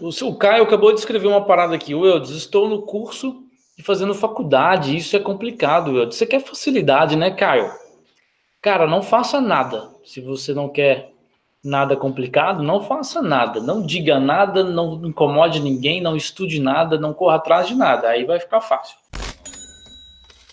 O Caio acabou de escrever uma parada aqui. Wildes, estou no curso e fazendo faculdade. Isso é complicado, Wildes. Você quer facilidade, né, Caio? Cara, não faça nada. Se você não quer nada complicado, não faça nada. Não diga nada, não incomode ninguém, não estude nada, não corra atrás de nada. Aí vai ficar fácil.